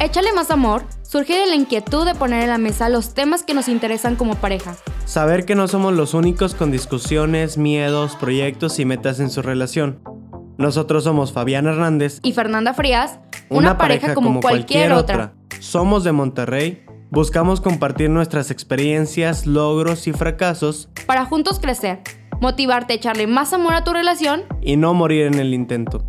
Échale más amor surge de la inquietud de poner en la mesa los temas que nos interesan como pareja. Saber que no somos los únicos con discusiones, miedos, proyectos y metas en su relación. Nosotros somos Fabián Hernández y Fernanda Frías, una, pareja, como, cualquier, otra. Somos de Monterrey, buscamos compartir nuestras experiencias, logros y fracasos para juntos crecer, motivarte a echarle más amor a tu relación y no morir en el intento.